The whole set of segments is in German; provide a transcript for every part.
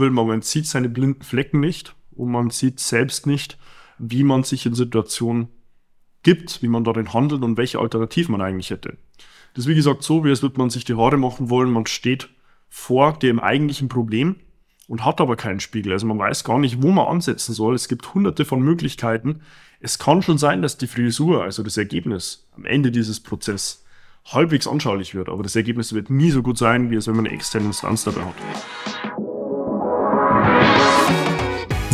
weil man sieht seine blinden Flecken nicht und man sieht selbst nicht, wie man sich in Situationen gibt, wie man darin handelt und welche Alternativen man eigentlich hätte. Das ist wie gesagt so, wie als würde man sich die Haare machen wollen, man steht vor dem eigentlichen Problem und hat aber keinen Spiegel. Also man weiß gar nicht, wo man ansetzen soll. Es gibt hunderte von Möglichkeiten. Es kann schon sein, dass die Frisur, also das Ergebnis am Ende dieses Prozesses, halbwegs anschaulich wird, aber das Ergebnis wird nie so gut sein, wie es, wenn man eine externe Instanz dabei hat.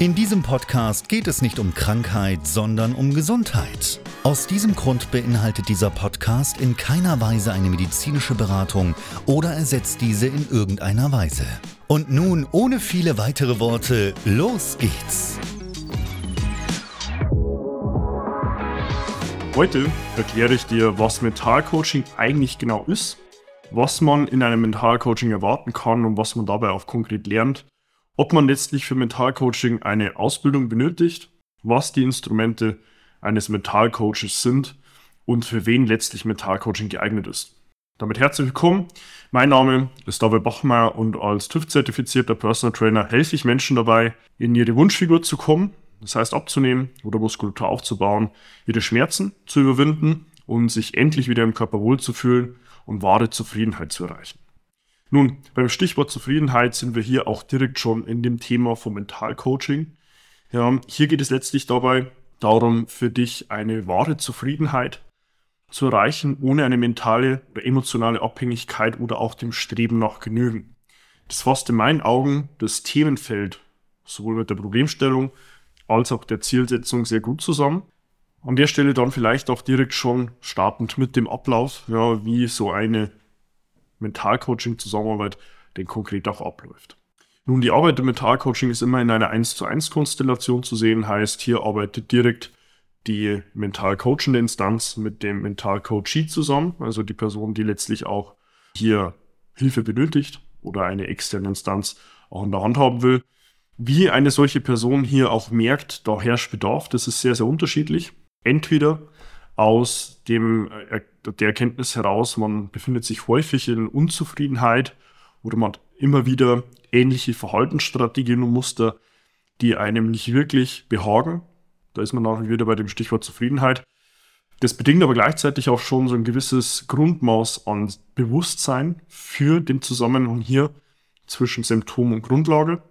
In diesem Podcast geht es nicht um Krankheit, sondern um Gesundheit. Aus diesem Grund beinhaltet dieser Podcast in keiner Weise eine medizinische Beratung oder ersetzt diese in irgendeiner Weise. Und nun, ohne viele weitere Worte, los geht's! Heute erkläre ich dir, was Mentalcoaching eigentlich genau ist, was man in einem Mentalcoaching erwarten kann und was man dabei auch konkret lernt, ob man letztlich für Mentalcoaching eine Ausbildung benötigt, was die Instrumente eines Mentalcoaches sind und für wen letztlich Mentalcoaching geeignet ist. Damit herzlich willkommen. Mein Name ist David Bachmeier und als TÜV-zertifizierter Personal Trainer helfe ich Menschen dabei, in ihre Wunschfigur zu kommen, das heißt abzunehmen oder Muskulatur aufzubauen, ihre Schmerzen zu überwinden und sich endlich wieder im Körper wohlzufühlen und wahre Zufriedenheit zu erreichen. Nun, beim Stichwort Zufriedenheit sind wir hier auch direkt schon in dem Thema vom Mentalcoaching. Ja, hier geht es letztlich dabei darum, für dich eine wahre Zufriedenheit zu erreichen, ohne eine mentale oder emotionale Abhängigkeit oder auch dem Streben nach Genügen. Das fasst in meinen Augen das Themenfeld sowohl mit der Problemstellung als auch der Zielsetzung sehr gut zusammen. An der Stelle dann vielleicht auch direkt schon startend mit dem Ablauf, ja, wie so eine Mentalcoaching-Zusammenarbeit denn konkret auch abläuft. Nun, die Arbeit im Mentalcoaching ist immer in einer 1 zu 1 Konstellation zu sehen, heißt, hier arbeitet direkt die mental coachende Instanz mit dem mental Coachee zusammen, also die Person, die letztlich auch hier Hilfe benötigt oder eine externe Instanz auch in der Hand haben will. Wie eine solche Person hier auch merkt, da herrscht Bedarf, das ist sehr, sehr unterschiedlich. Entweder aus dem, äh, der Erkenntnis heraus, man befindet sich häufig in Unzufriedenheit oder man hat immer wieder ähnliche Verhaltensstrategien und Muster, die einem nicht wirklich behagen da ist man auch wieder bei dem Stichwort Zufriedenheit. Das bedingt aber gleichzeitig auch schon so ein gewisses Grundmaß an Bewusstsein für den Zusammenhang hier zwischen Symptom und Grundlage.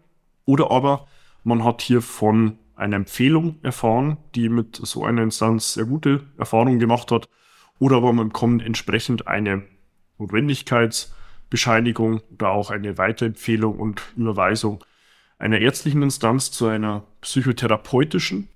Oder aber man hat hier von einer Empfehlung erfahren, die mit so einer Instanz sehr gute Erfahrungen gemacht hat. Oder aber man bekommt entsprechend eine Notwendigkeitsbescheinigung oder auch eine Weiterempfehlung und Überweisung einer ärztlichen Instanz zu einer psychotherapeutischen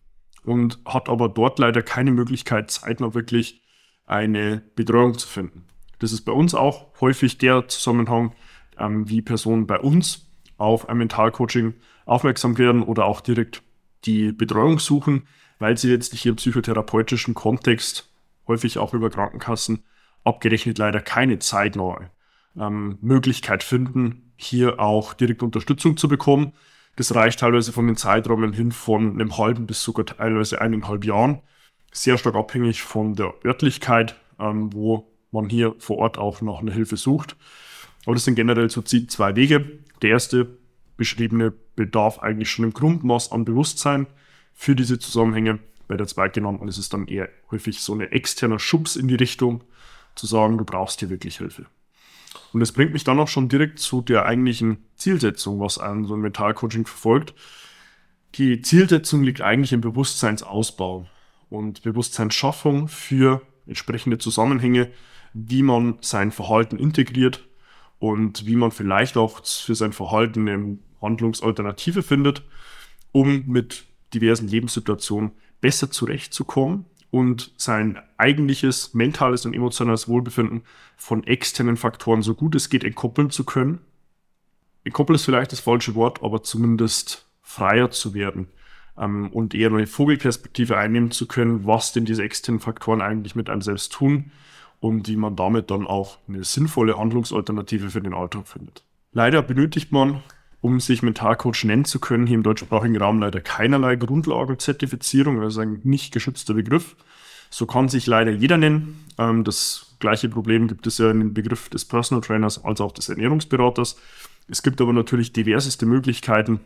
und hat aber dort leider keine Möglichkeit, zeitnah wirklich eine Betreuung zu finden. Das ist bei uns auch häufig der Zusammenhang, ähm, wie Personen bei uns auf ein Mentalcoaching aufmerksam werden oder auch direkt die Betreuung suchen, weil sie letztlich im psychotherapeutischen Kontext häufig auch über Krankenkassen abgerechnet leider keine zeitnahe ähm, Möglichkeit finden, hier auch direkt Unterstützung zu bekommen. Das reicht teilweise von den Zeitrahmen hin von einem halben bis sogar teilweise eineinhalb Jahren. Sehr stark abhängig von der Örtlichkeit, ähm, wo man hier vor Ort auch nach einer Hilfe sucht. Aber das sind generell so zwei Wege. Der erste beschriebene bedarf eigentlich schon im Grundmaß an Bewusstsein für diese Zusammenhänge. Bei der zweitgenannten ist es dann eher häufig so ein externer Schubs in die Richtung, zu sagen, du brauchst hier wirklich Hilfe. Und das bringt mich dann auch schon direkt zu der eigentlichen Zielsetzung, was ein so ein Mentalcoaching verfolgt. Die Zielsetzung liegt eigentlich im Bewusstseinsausbau und Bewusstseinsschaffung für entsprechende Zusammenhänge, wie man sein Verhalten integriert und wie man vielleicht auch für sein Verhalten eine Handlungsalternative findet, um mit diversen Lebenssituationen besser zurechtzukommen und sein eigentliches mentales und emotionales Wohlbefinden von externen Faktoren so gut es geht entkoppeln zu können. Entkoppeln ist vielleicht das falsche Wort, aber zumindest freier zu werden ähm, und eher eine Vogelperspektive einnehmen zu können, was denn diese externen Faktoren eigentlich mit einem selbst tun und wie man damit dann auch eine sinnvolle Handlungsalternative für den Alltag findet. Leider benötigt man, um sich Mentalcoach nennen zu können, hier im deutschsprachigen Raum leider keinerlei Grundlagenzertifizierung, also ein nicht geschützter Begriff. So kann sich leider jeder nennen. Ähm, das gleiche Problem gibt es ja in dem Begriff des Personal Trainers als auch des Ernährungsberaters. Es gibt aber natürlich diverseste Möglichkeiten,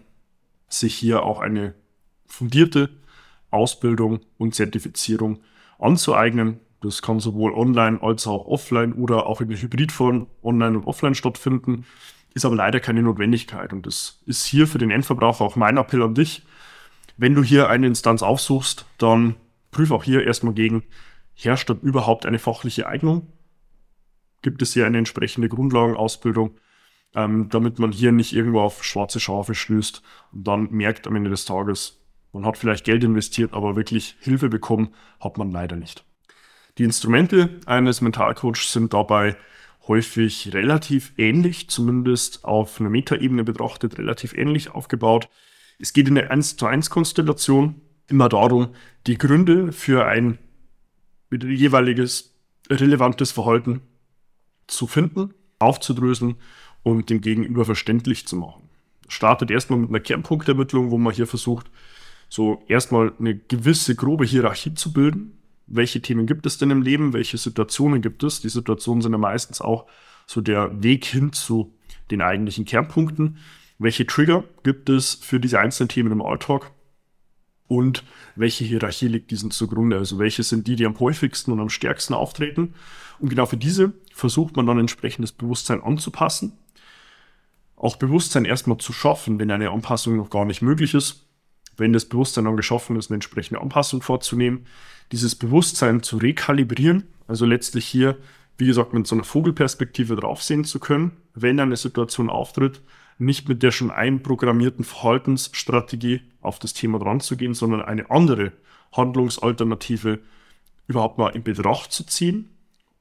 sich hier auch eine fundierte Ausbildung und Zertifizierung anzueignen. Das kann sowohl online als auch offline oder auch in der Hybridform online und offline stattfinden, ist aber leider keine Notwendigkeit. Und das ist hier für den Endverbraucher auch mein Appell an dich. Wenn du hier eine Instanz aufsuchst, dann prüfe auch hier erstmal gegen, herrscht dort überhaupt eine fachliche Eignung? Gibt es hier eine entsprechende Grundlagenausbildung, ähm, damit man hier nicht irgendwo auf schwarze Schafe stößt und dann merkt am Ende des Tages, man hat vielleicht Geld investiert, aber wirklich Hilfe bekommen hat man leider nicht. Die Instrumente eines Mentalcoaches sind dabei häufig relativ ähnlich, zumindest auf einer Metaebene betrachtet, relativ ähnlich aufgebaut. Es geht in der 1 zu 1 Konstellation immer darum, die Gründe für ein jeweiliges relevantes Verhalten zu finden, aufzudröseln und dem Gegenüber verständlich zu machen. Startet erstmal mit einer Kernpunktermittlung, wo man hier versucht, so erstmal eine gewisse grobe Hierarchie zu bilden. Welche Themen gibt es denn im Leben? Welche Situationen gibt es? Die Situationen sind ja meistens auch so der Weg hin zu den eigentlichen Kernpunkten. Welche Trigger gibt es für diese einzelnen Themen im Alltag? und welche Hierarchie liegt diesen zugrunde. Also welche sind die, die am häufigsten und am stärksten auftreten. Und genau für diese versucht man dann entsprechendes Bewusstsein anzupassen. Auch Bewusstsein erstmal zu schaffen, wenn eine Anpassung noch gar nicht möglich ist. Wenn das Bewusstsein dann geschaffen ist, eine entsprechende Anpassung vorzunehmen. Dieses Bewusstsein zu rekalibrieren, also letztlich hier, wie gesagt, mit so einer Vogelperspektive draufsehen zu können, wenn eine Situation auftritt, nicht mit der schon einprogrammierten Verhaltensstrategie auf das Thema dran zu gehen, sondern eine andere Handlungsalternative überhaupt mal in Betracht zu ziehen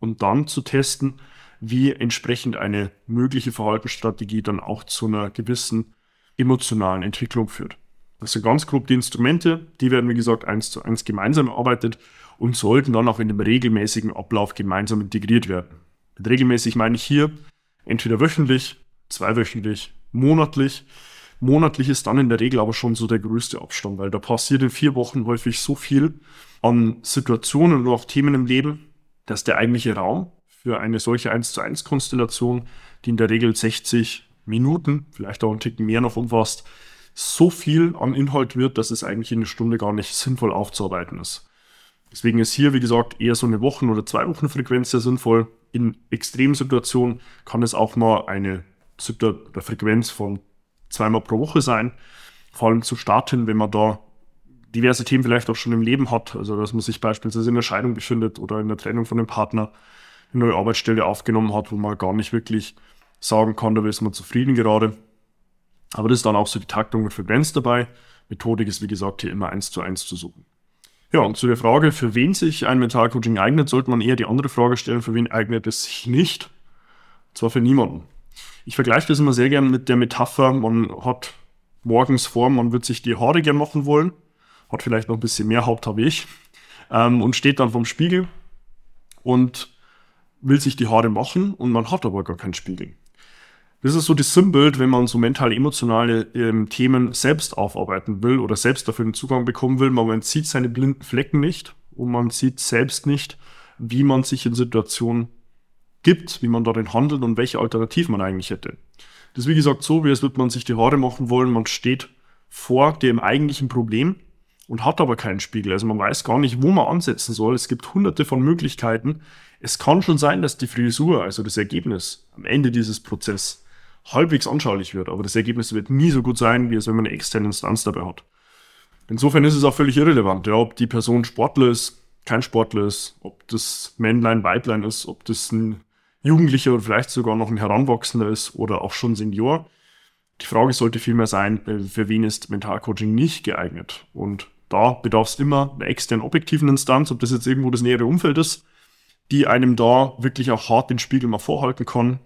und dann zu testen, wie entsprechend eine mögliche Verhaltensstrategie dann auch zu einer gewissen emotionalen Entwicklung führt. Das sind ganz grob die Instrumente, die werden wie gesagt eins zu eins gemeinsam erarbeitet und sollten dann auch in dem regelmäßigen Ablauf gemeinsam integriert werden. Mit regelmäßig meine ich hier entweder wöchentlich, zweiwöchentlich monatlich. Monatlich ist dann in der Regel aber schon so der größte Abstand, weil da passiert in vier Wochen häufig so viel an Situationen und auch Themen im Leben, dass der eigentliche Raum für eine solche 1 zu 1 Konstellation, die in der Regel 60 Minuten, vielleicht auch ein Ticken mehr noch umfasst, so viel an Inhalt wird, dass es eigentlich in einer Stunde gar nicht sinnvoll aufzuarbeiten ist. Deswegen ist hier, wie gesagt, eher so eine Wochen- oder zwei Wochen Frequenz sehr sinnvoll. In Extremsituationen kann es auch mal eine Frequenz von zweimal pro Woche sein. Vor allem zu starten, wenn man da diverse Themen vielleicht auch schon im Leben hat. Also, dass man sich beispielsweise in der Scheidung befindet oder in der Trennung von dem Partner eine neue Arbeitsstelle aufgenommen hat, wo man gar nicht wirklich sagen kann, da ist man zufrieden gerade. Aber das ist dann auch so die Taktung und Frequenz dabei. Methodik ist, wie gesagt, hier immer eins zu eins zu suchen. Ja, und zu der Frage, für wen sich ein Mentalcoaching eignet, sollte man eher die andere Frage stellen, für wen eignet es sich nicht? Und zwar für niemanden. Ich vergleiche das immer sehr gern mit der Metapher, man hat morgens vor, man wird sich die Haare gern machen wollen, hat vielleicht noch ein bisschen mehr Haupt habe ich, ähm, und steht dann vom Spiegel und will sich die Haare machen und man hat aber gar keinen Spiegel. Das ist so das Sinnbild, wenn man so mental-emotionale ähm, Themen selbst aufarbeiten will oder selbst dafür den Zugang bekommen will. Man sieht seine blinden Flecken nicht und man sieht selbst nicht, wie man sich in Situationen gibt, wie man darin handelt und welche Alternativen man eigentlich hätte. Das ist wie gesagt so, wie als würde man sich die Haare machen wollen, man steht vor dem eigentlichen Problem und hat aber keinen Spiegel. Also man weiß gar nicht, wo man ansetzen soll. Es gibt hunderte von Möglichkeiten, Es kann schon sein, dass die Frisur, also das Ergebnis am Ende dieses Prozesses, halbwegs anschaulich wird, aber das Ergebnis wird nie so gut sein, wie es, wenn man eine externe Instanz dabei hat. Insofern ist es auch völlig irrelevant, ja, ob die Person Sportler ist, kein Sportler ist, ob das Männlein, Weiblein ist, ob das ein Jugendlicher oder vielleicht sogar noch ein Heranwachsender ist oder auch schon Senior. Die Frage sollte vielmehr sein, äh, für wen ist Mentalcoaching nicht geeignet? Und da bedarf es immer einer externen objektiven Instanz, ob das jetzt irgendwo das nähere Umfeld ist, die einem da wirklich auch hart den Spiegel mal vorhalten kann.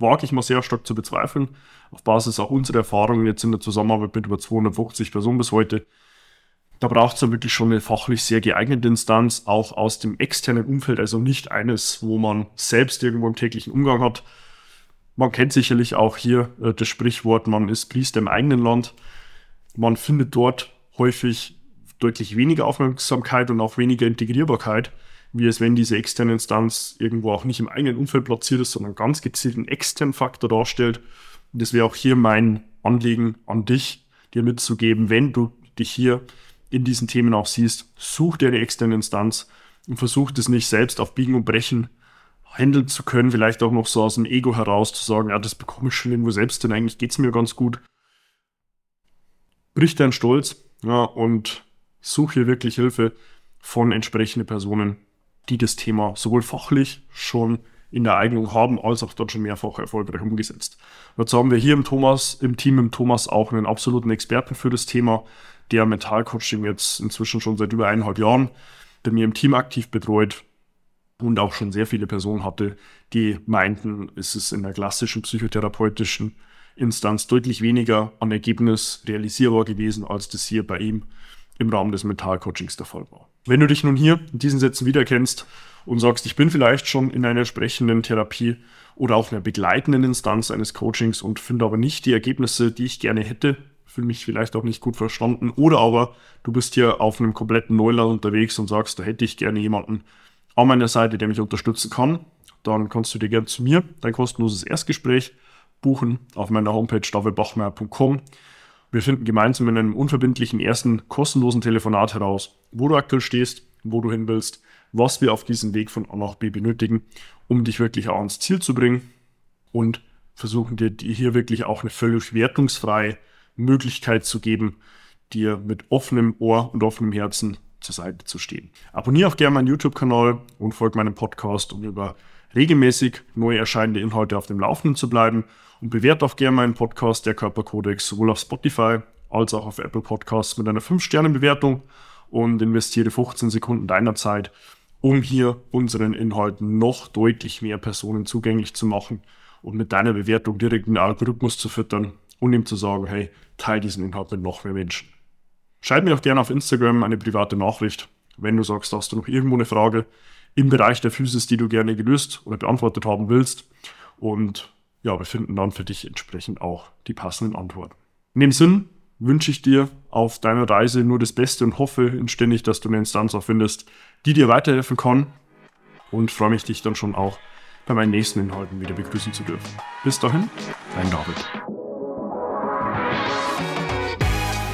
Wage ich mal sehr stark zu bezweifeln. Auf Basis auch unserer Erfahrungen jetzt in der Zusammenarbeit mit über 250 Personen bis heute da braucht es ja wirklich schon eine fachlich sehr geeignete Instanz, auch aus dem externen Umfeld, also nicht eines, wo man selbst irgendwo im täglichen Umgang hat. Man kennt sicherlich auch hier äh, das Sprichwort, man ist Priester im eigenen Land. Man findet dort häufig deutlich weniger Aufmerksamkeit und auch weniger Integrierbarkeit, wie es wenn diese externe Instanz irgendwo auch nicht im eigenen Umfeld platziert ist, sondern ganz gezielt einen externen Faktor darstellt. Und das wäre auch hier mein Anliegen an dich, dir mitzugeben, wenn du dich hier in diesen Themen auch siehst, such dir eine externe Instanz und versuch das nicht selbst auf Biegen und Brechen handeln zu können, vielleicht auch noch so aus dem Ego heraus zu sagen, ja, das bekomme ich schon irgendwo selbst, denn eigentlich geht es mir ganz gut. Brich deinen Stolz ja, und such hier wirklich Hilfe von entsprechenden Personen, die das Thema sowohl fachlich schon in der Eignung haben, als auch dort schon mehrfach erfolgreich umgesetzt. Jetzt haben wir hier im Thomas, im Team im Thomas auch einen absoluten Experten für das Thema, der Mentalcoaching jetzt inzwischen schon seit über eineinhalb Jahren bei mir im Team aktiv betreut und auch schon sehr viele Personen hatte, die meinten, es ist in der klassischen psychotherapeutischen Instanz deutlich weniger an Ergebnis realisierbar gewesen, als das hier bei ihm im Rahmen des Mentalcoachings der Fall war. Wenn du dich nun hier in diesen Sätzen wiederkennst und sagst, ich bin vielleicht schon in einer entsprechenden Therapie oder auch einer begleitenden Instanz eines Coachings und finde aber nicht die Ergebnisse, die ich gerne hätte, fühle mich vielleicht auch nicht gut verstanden. Oder aber du bist hier auf einem kompletten Neuland unterwegs und sagst, da hätte ich gerne jemanden an meiner Seite, der mich unterstützen kann. Dann kannst du dir gerne zu mir dein kostenloses Erstgespräch buchen auf meiner Homepage davidbachmeier.com. Wir finden gemeinsam in einem unverbindlichen ersten kostenlosen Telefonat heraus, wo du aktuell stehst, wo du hin willst, was wir auf diesem Weg von A nach B benötigen, um dich wirklich auch ans Ziel zu bringen und versuchen dir hier wirklich auch eine völlig wertungsfreie Möglichkeit zu geben, dir mit offenem Ohr und offenem Herzen zur Seite zu stehen. Abonniere auch gerne meinen YouTube-Kanal und folge meinem Podcast, um über regelmäßig neu erscheinende Inhalte auf dem Laufenden zu bleiben. Und bewerte auch gerne meinen Podcast, der Körperkodex, sowohl auf Spotify als auch auf Apple Podcasts mit einer 5-Sterne-Bewertung und investiere 15 Sekunden deiner Zeit, um hier unseren Inhalten noch deutlich mehr Personen zugänglich zu machen und mit deiner Bewertung direkt einen Algorithmus zu füttern, und ihm zu sagen, hey, teile diesen Inhalt mit noch mehr Menschen. Schreib mir auch gerne auf Instagram eine private Nachricht, wenn du sagst, hast du noch irgendwo eine Frage im Bereich der Physis, die du gerne gelöst oder beantwortet haben willst. Und ja, wir finden dann für dich entsprechend auch die passenden Antworten. In dem Sinn wünsche ich dir auf deiner Reise nur das Beste und hoffe inständig, dass du eine Instanz auch findest, die dir weiterhelfen kann. Und freue mich, dich dann schon auch bei meinen nächsten Inhalten wieder begrüßen zu dürfen. Bis dahin, dein David.